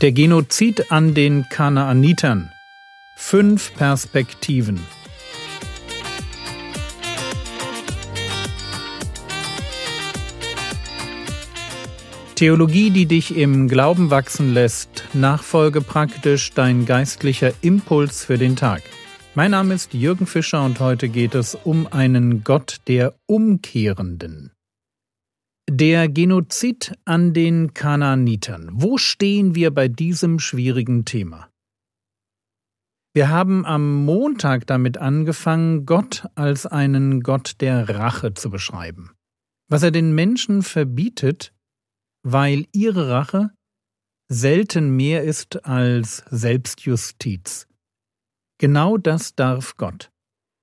Der Genozid an den Kanaanitern. Fünf Perspektiven. Theologie, die dich im Glauben wachsen lässt. Nachfolge praktisch dein geistlicher Impuls für den Tag. Mein Name ist Jürgen Fischer und heute geht es um einen Gott der Umkehrenden. Der Genozid an den Kanaanitern. Wo stehen wir bei diesem schwierigen Thema? Wir haben am Montag damit angefangen, Gott als einen Gott der Rache zu beschreiben. Was er den Menschen verbietet, weil ihre Rache selten mehr ist als Selbstjustiz. Genau das darf Gott.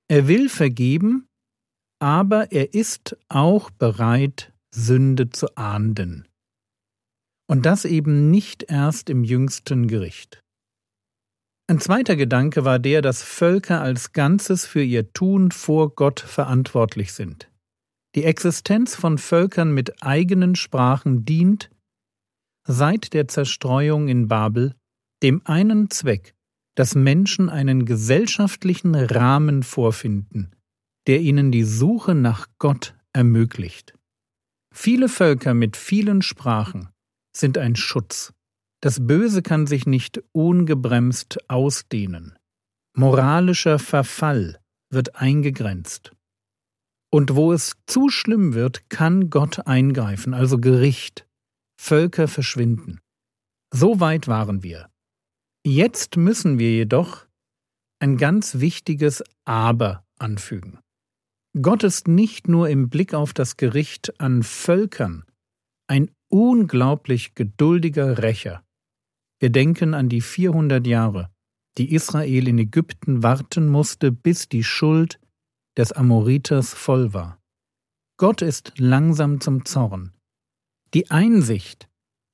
Er will vergeben, aber er ist auch bereit, Sünde zu ahnden. Und das eben nicht erst im jüngsten Gericht. Ein zweiter Gedanke war der, dass Völker als Ganzes für ihr Tun vor Gott verantwortlich sind. Die Existenz von Völkern mit eigenen Sprachen dient, seit der Zerstreuung in Babel, dem einen Zweck, dass Menschen einen gesellschaftlichen Rahmen vorfinden, der ihnen die Suche nach Gott ermöglicht. Viele Völker mit vielen Sprachen sind ein Schutz. Das Böse kann sich nicht ungebremst ausdehnen. Moralischer Verfall wird eingegrenzt. Und wo es zu schlimm wird, kann Gott eingreifen, also Gericht. Völker verschwinden. So weit waren wir. Jetzt müssen wir jedoch ein ganz wichtiges Aber anfügen. Gott ist nicht nur im Blick auf das Gericht an Völkern ein unglaublich geduldiger Rächer. Wir denken an die 400 Jahre, die Israel in Ägypten warten musste, bis die Schuld des Amoriters voll war. Gott ist langsam zum Zorn. Die Einsicht,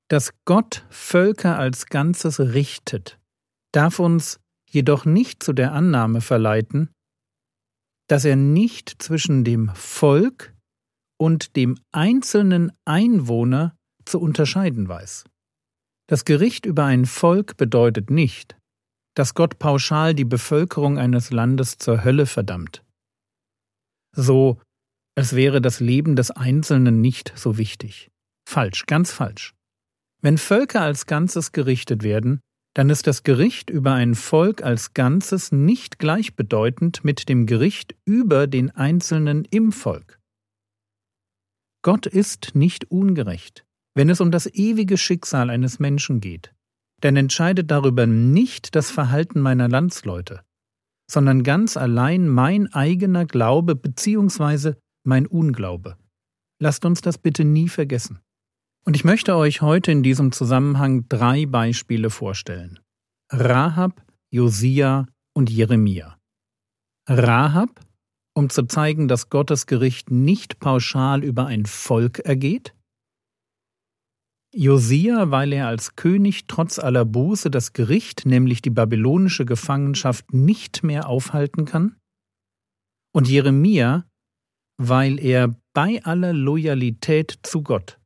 dass Gott Völker als Ganzes richtet, darf uns jedoch nicht zu der Annahme verleiten, dass er nicht zwischen dem Volk und dem einzelnen Einwohner zu unterscheiden weiß. Das Gericht über ein Volk bedeutet nicht, dass Gott pauschal die Bevölkerung eines Landes zur Hölle verdammt. So, als wäre das Leben des Einzelnen nicht so wichtig. Falsch, ganz falsch. Wenn Völker als Ganzes gerichtet werden, dann ist das Gericht über ein Volk als Ganzes nicht gleichbedeutend mit dem Gericht über den Einzelnen im Volk. Gott ist nicht ungerecht, wenn es um das ewige Schicksal eines Menschen geht, denn entscheidet darüber nicht das Verhalten meiner Landsleute, sondern ganz allein mein eigener Glaube bzw. mein Unglaube. Lasst uns das bitte nie vergessen. Und ich möchte euch heute in diesem Zusammenhang drei Beispiele vorstellen. Rahab, Josia und Jeremia. Rahab, um zu zeigen, dass Gottes Gericht nicht pauschal über ein Volk ergeht. Josia, weil er als König trotz aller Buße das Gericht, nämlich die babylonische Gefangenschaft, nicht mehr aufhalten kann. Und Jeremia, weil er bei aller Loyalität zu Gott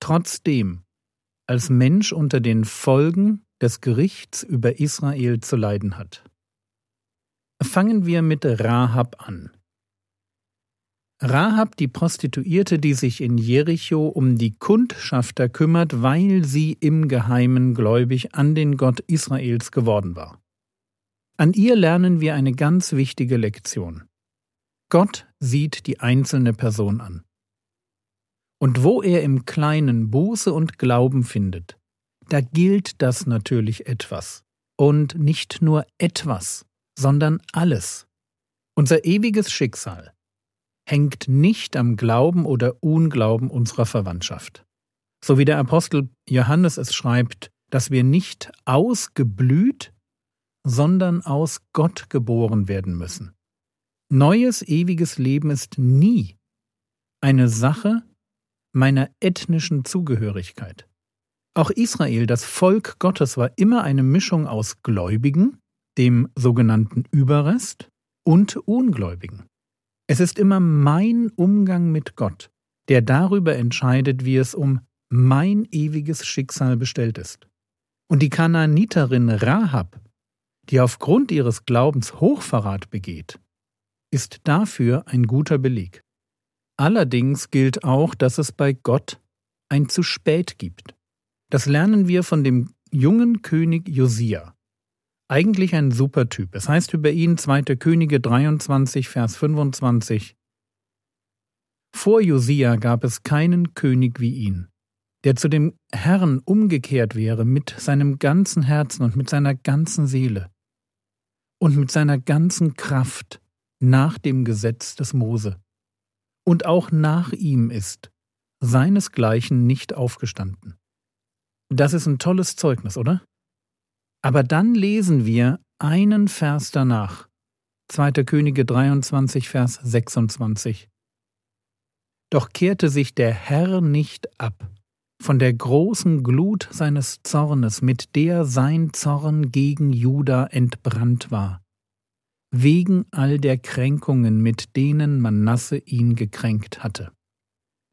trotzdem als Mensch unter den Folgen des Gerichts über Israel zu leiden hat. Fangen wir mit Rahab an. Rahab, die Prostituierte, die sich in Jericho um die Kundschafter kümmert, weil sie im Geheimen gläubig an den Gott Israels geworden war. An ihr lernen wir eine ganz wichtige Lektion. Gott sieht die einzelne Person an. Und wo er im Kleinen Buße und Glauben findet, da gilt das natürlich etwas. Und nicht nur etwas, sondern alles. Unser ewiges Schicksal hängt nicht am Glauben oder Unglauben unserer Verwandtschaft. So wie der Apostel Johannes es schreibt, dass wir nicht ausgeblüht, sondern aus Gott geboren werden müssen. Neues ewiges Leben ist nie eine Sache meiner ethnischen Zugehörigkeit. Auch Israel, das Volk Gottes, war immer eine Mischung aus Gläubigen, dem sogenannten Überrest, und Ungläubigen. Es ist immer mein Umgang mit Gott, der darüber entscheidet, wie es um mein ewiges Schicksal bestellt ist. Und die Kanaaniterin Rahab, die aufgrund ihres Glaubens Hochverrat begeht, ist dafür ein guter Beleg. Allerdings gilt auch, dass es bei Gott ein zu spät gibt. Das lernen wir von dem jungen König Josia. Eigentlich ein super Typ. Es heißt über ihn 2. Könige 23, Vers 25. Vor Josia gab es keinen König wie ihn, der zu dem Herrn umgekehrt wäre mit seinem ganzen Herzen und mit seiner ganzen Seele und mit seiner ganzen Kraft nach dem Gesetz des Mose. Und auch nach ihm ist seinesgleichen nicht aufgestanden. Das ist ein tolles Zeugnis, oder? Aber dann lesen wir einen Vers danach. 2. Könige 23, Vers 26. Doch kehrte sich der Herr nicht ab von der großen Glut seines Zornes, mit der sein Zorn gegen Juda entbrannt war, wegen all der Kränkungen, mit denen Manasse ihn gekränkt hatte.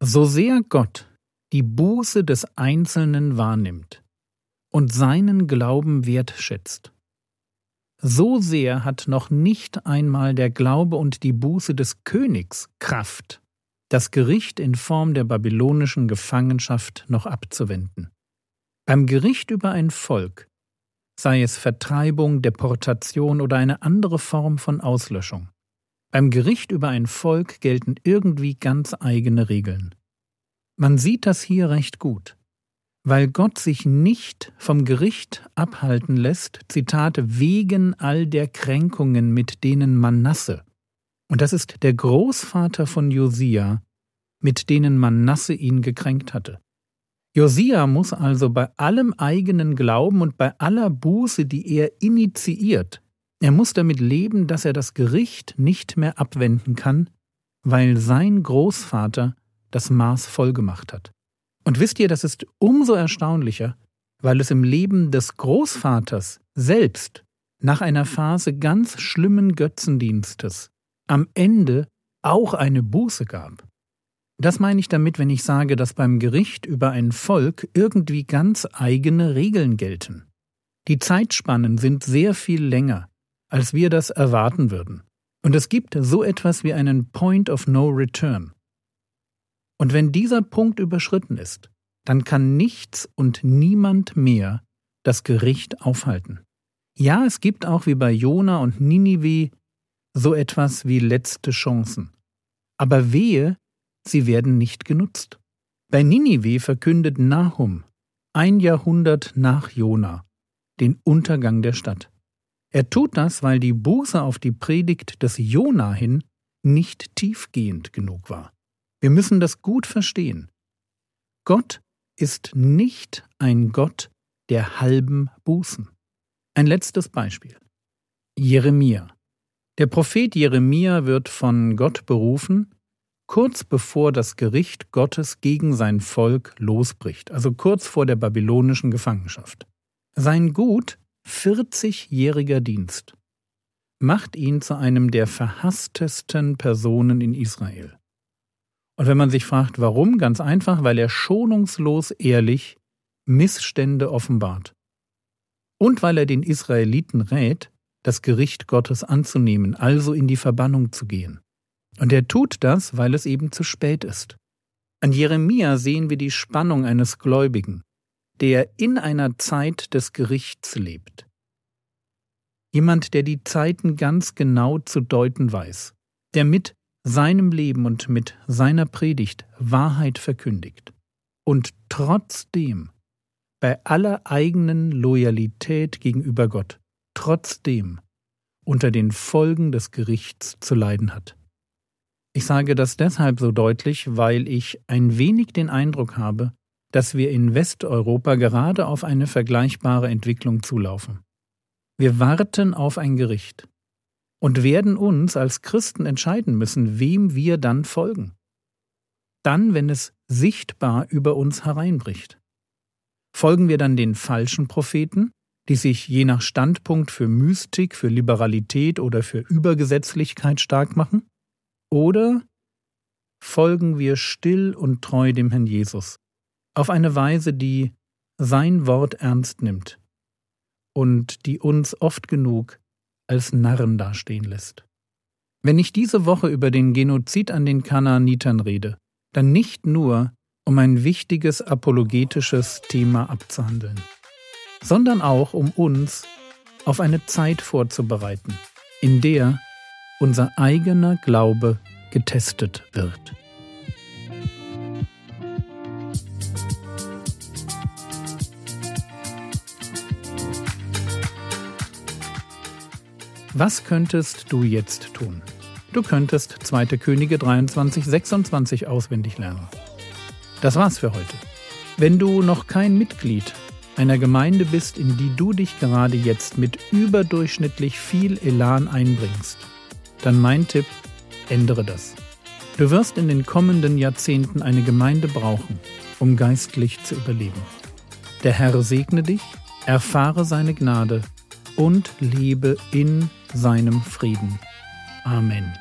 So sehr Gott die Buße des Einzelnen wahrnimmt, und seinen Glauben wertschätzt. So sehr hat noch nicht einmal der Glaube und die Buße des Königs Kraft, das Gericht in Form der babylonischen Gefangenschaft noch abzuwenden. Beim Gericht über ein Volk, sei es Vertreibung, Deportation oder eine andere Form von Auslöschung, beim Gericht über ein Volk gelten irgendwie ganz eigene Regeln. Man sieht das hier recht gut weil Gott sich nicht vom Gericht abhalten lässt, Zitate, wegen all der Kränkungen, mit denen Manasse, und das ist der Großvater von Josia, mit denen Manasse ihn gekränkt hatte. Josia muss also bei allem eigenen Glauben und bei aller Buße, die er initiiert, er muss damit leben, dass er das Gericht nicht mehr abwenden kann, weil sein Großvater das Maß vollgemacht hat. Und wisst ihr, das ist umso erstaunlicher, weil es im Leben des Großvaters selbst nach einer Phase ganz schlimmen Götzendienstes am Ende auch eine Buße gab. Das meine ich damit, wenn ich sage, dass beim Gericht über ein Volk irgendwie ganz eigene Regeln gelten. Die Zeitspannen sind sehr viel länger, als wir das erwarten würden. Und es gibt so etwas wie einen Point of No Return. Und wenn dieser Punkt überschritten ist, dann kann nichts und niemand mehr das Gericht aufhalten. Ja, es gibt auch wie bei Jona und Ninive so etwas wie letzte Chancen. Aber wehe, sie werden nicht genutzt. Bei Ninive verkündet Nahum, ein Jahrhundert nach Jona, den Untergang der Stadt. Er tut das, weil die Buße auf die Predigt des Jona hin nicht tiefgehend genug war. Wir müssen das gut verstehen. Gott ist nicht ein Gott der halben Bußen. Ein letztes Beispiel. Jeremia. Der Prophet Jeremia wird von Gott berufen, kurz bevor das Gericht Gottes gegen sein Volk losbricht, also kurz vor der babylonischen Gefangenschaft. Sein gut 40-jähriger Dienst macht ihn zu einem der verhasstesten Personen in Israel. Und wenn man sich fragt, warum, ganz einfach, weil er schonungslos ehrlich Missstände offenbart. Und weil er den Israeliten rät, das Gericht Gottes anzunehmen, also in die Verbannung zu gehen. Und er tut das, weil es eben zu spät ist. An Jeremia sehen wir die Spannung eines Gläubigen, der in einer Zeit des Gerichts lebt. Jemand, der die Zeiten ganz genau zu deuten weiß, der mit seinem Leben und mit seiner Predigt Wahrheit verkündigt und trotzdem bei aller eigenen Loyalität gegenüber Gott, trotzdem unter den Folgen des Gerichts zu leiden hat. Ich sage das deshalb so deutlich, weil ich ein wenig den Eindruck habe, dass wir in Westeuropa gerade auf eine vergleichbare Entwicklung zulaufen. Wir warten auf ein Gericht, und werden uns als Christen entscheiden müssen, wem wir dann folgen. Dann, wenn es sichtbar über uns hereinbricht. Folgen wir dann den falschen Propheten, die sich je nach Standpunkt für Mystik, für Liberalität oder für Übergesetzlichkeit stark machen? Oder folgen wir still und treu dem Herrn Jesus, auf eine Weise, die sein Wort ernst nimmt und die uns oft genug als Narren dastehen lässt. Wenn ich diese Woche über den Genozid an den Kanaanitern rede, dann nicht nur, um ein wichtiges apologetisches Thema abzuhandeln, sondern auch, um uns auf eine Zeit vorzubereiten, in der unser eigener Glaube getestet wird. Was könntest du jetzt tun? Du könntest 2. Könige 23, 26 auswendig lernen. Das war's für heute. Wenn du noch kein Mitglied einer Gemeinde bist, in die du dich gerade jetzt mit überdurchschnittlich viel Elan einbringst, dann mein Tipp, ändere das. Du wirst in den kommenden Jahrzehnten eine Gemeinde brauchen, um geistlich zu überleben. Der Herr segne dich, erfahre seine Gnade und lebe in seinem Frieden. Amen.